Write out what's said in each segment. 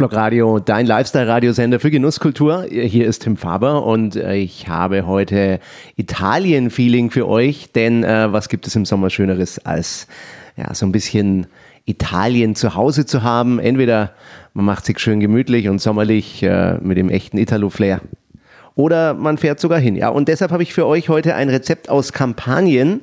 Schachblock Radio, dein Lifestyle-Radiosender für Genusskultur. Hier ist Tim Faber und äh, ich habe heute Italien-Feeling für euch, denn äh, was gibt es im Sommer Schöneres als ja, so ein bisschen Italien zu Hause zu haben? Entweder man macht sich schön gemütlich und sommerlich äh, mit dem echten Italo-Flair oder man fährt sogar hin. Ja, und deshalb habe ich für euch heute ein Rezept aus Kampanien.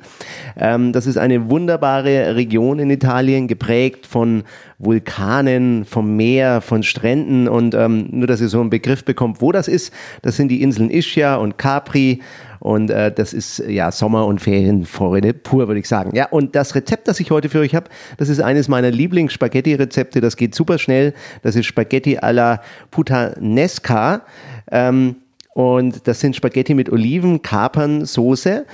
Ähm, das ist eine wunderbare Region in Italien, geprägt von Vulkanen, vom Meer, von Stränden und ähm, nur, dass ihr so einen Begriff bekommt, wo das ist. Das sind die Inseln Ischia und Capri. Und äh, das ist ja Sommer- und Ferienfreude pur, würde ich sagen. Ja, und das Rezept, das ich heute für euch habe, das ist eines meiner Lieblings-Spaghetti-Rezepte. Das geht super schnell. Das ist Spaghetti alla Puttanesca. Ähm, und das sind Spaghetti mit Oliven, Kapern, Soße.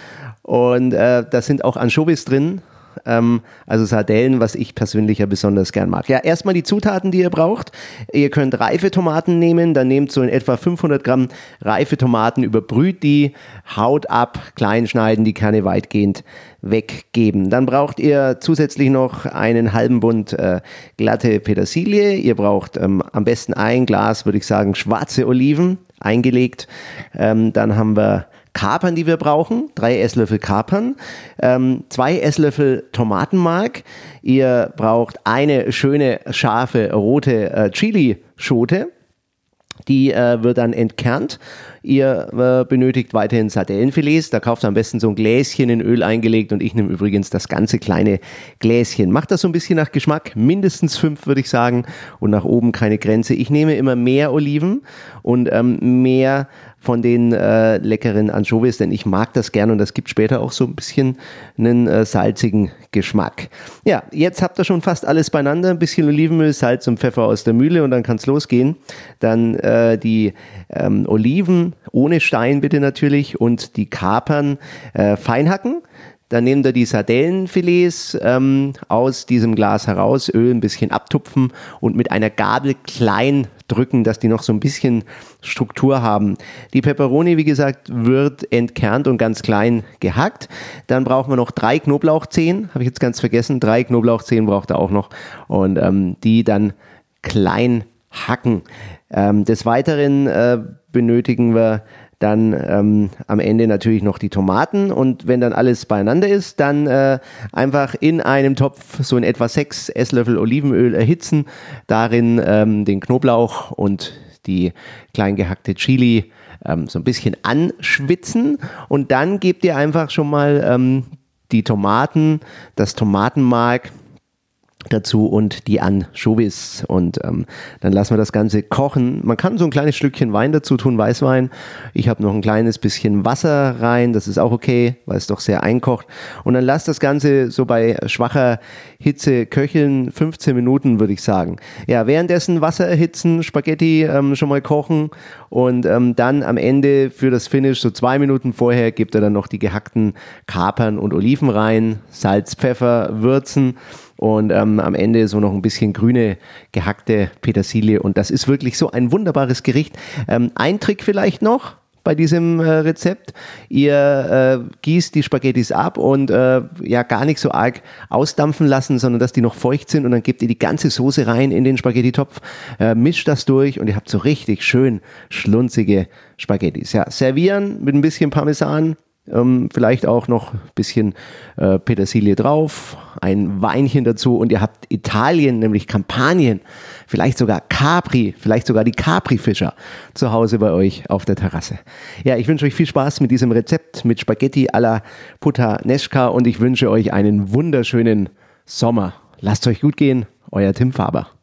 Und äh, da sind auch Anchovies drin. Ähm, also Sardellen, was ich persönlich ja besonders gern mag. Ja, erstmal die Zutaten, die ihr braucht. Ihr könnt reife Tomaten nehmen, dann nehmt so in etwa 500 Gramm reife Tomaten, überbrüht die, Haut ab, klein schneiden, die Kerne weitgehend weggeben. Dann braucht ihr zusätzlich noch einen halben Bund äh, glatte Petersilie. Ihr braucht ähm, am besten ein Glas, würde ich sagen, schwarze Oliven, eingelegt. Ähm, dann haben wir Kapern, die wir brauchen, drei Esslöffel Kapern, ähm, zwei Esslöffel Tomatenmark. Ihr braucht eine schöne scharfe rote äh, Chili-Schote. Die äh, wird dann entkernt. Ihr äh, benötigt weiterhin Sardellenfilets. Da kauft ihr am besten so ein Gläschen in Öl eingelegt und ich nehme übrigens das ganze kleine Gläschen. Macht das so ein bisschen nach Geschmack. Mindestens fünf würde ich sagen und nach oben keine Grenze. Ich nehme immer mehr Oliven und ähm, mehr von den äh, leckeren Anchovies, denn ich mag das gerne und das gibt später auch so ein bisschen einen äh, salzigen Geschmack. Ja, jetzt habt ihr schon fast alles beieinander, ein bisschen Olivenöl, Salz und Pfeffer aus der Mühle und dann kann es losgehen. Dann äh, die ähm, Oliven ohne Stein bitte natürlich und die Kapern äh, fein hacken. Dann nehmt ihr die Sardellenfilets ähm, aus diesem Glas heraus, Öl ein bisschen abtupfen und mit einer Gabel klein drücken, dass die noch so ein bisschen Struktur haben. Die Peperoni, wie gesagt, wird entkernt und ganz klein gehackt. Dann brauchen wir noch drei Knoblauchzehen, habe ich jetzt ganz vergessen. Drei Knoblauchzehen braucht er auch noch und ähm, die dann klein hacken. Ähm, des Weiteren äh, benötigen wir dann ähm, am Ende natürlich noch die Tomaten. Und wenn dann alles beieinander ist, dann äh, einfach in einem Topf so in etwa sechs Esslöffel Olivenöl erhitzen, darin ähm, den Knoblauch und die klein gehackte Chili ähm, so ein bisschen anschwitzen. Und dann gebt ihr einfach schon mal ähm, die Tomaten, das Tomatenmark, dazu und die Anchovies und ähm, dann lassen wir das Ganze kochen. Man kann so ein kleines Stückchen Wein dazu tun, Weißwein. Ich habe noch ein kleines bisschen Wasser rein, das ist auch okay, weil es doch sehr einkocht. Und dann lasst das Ganze so bei schwacher Hitze köcheln, 15 Minuten würde ich sagen. Ja, währenddessen Wasser erhitzen, Spaghetti ähm, schon mal kochen und ähm, dann am Ende für das Finish, so zwei Minuten vorher, gibt er dann noch die gehackten Kapern und Oliven rein, Salz, Pfeffer, würzen und ähm, am Ende so noch ein bisschen grüne gehackte Petersilie und das ist wirklich so ein wunderbares Gericht. Ähm, ein Trick vielleicht noch, bei diesem äh, Rezept. Ihr äh, gießt die Spaghettis ab und äh, ja gar nicht so arg ausdampfen lassen, sondern dass die noch feucht sind und dann gebt ihr die ganze Soße rein in den Spaghetti-Topf, äh, mischt das durch und ihr habt so richtig schön schlunzige Spaghettis. Ja, servieren mit ein bisschen Parmesan, ähm, vielleicht auch noch ein bisschen äh, Petersilie drauf, ein Weinchen dazu und ihr habt Italien, nämlich Kampanien, vielleicht sogar Capri, vielleicht sogar die Capri-Fischer zu Hause bei euch auf der Terrasse. Ja, ich wünsche euch viel Spaß mit diesem Rezept mit Spaghetti alla Puttanesca und ich wünsche euch einen wunderschönen Sommer. Lasst euch gut gehen, euer Tim Faber.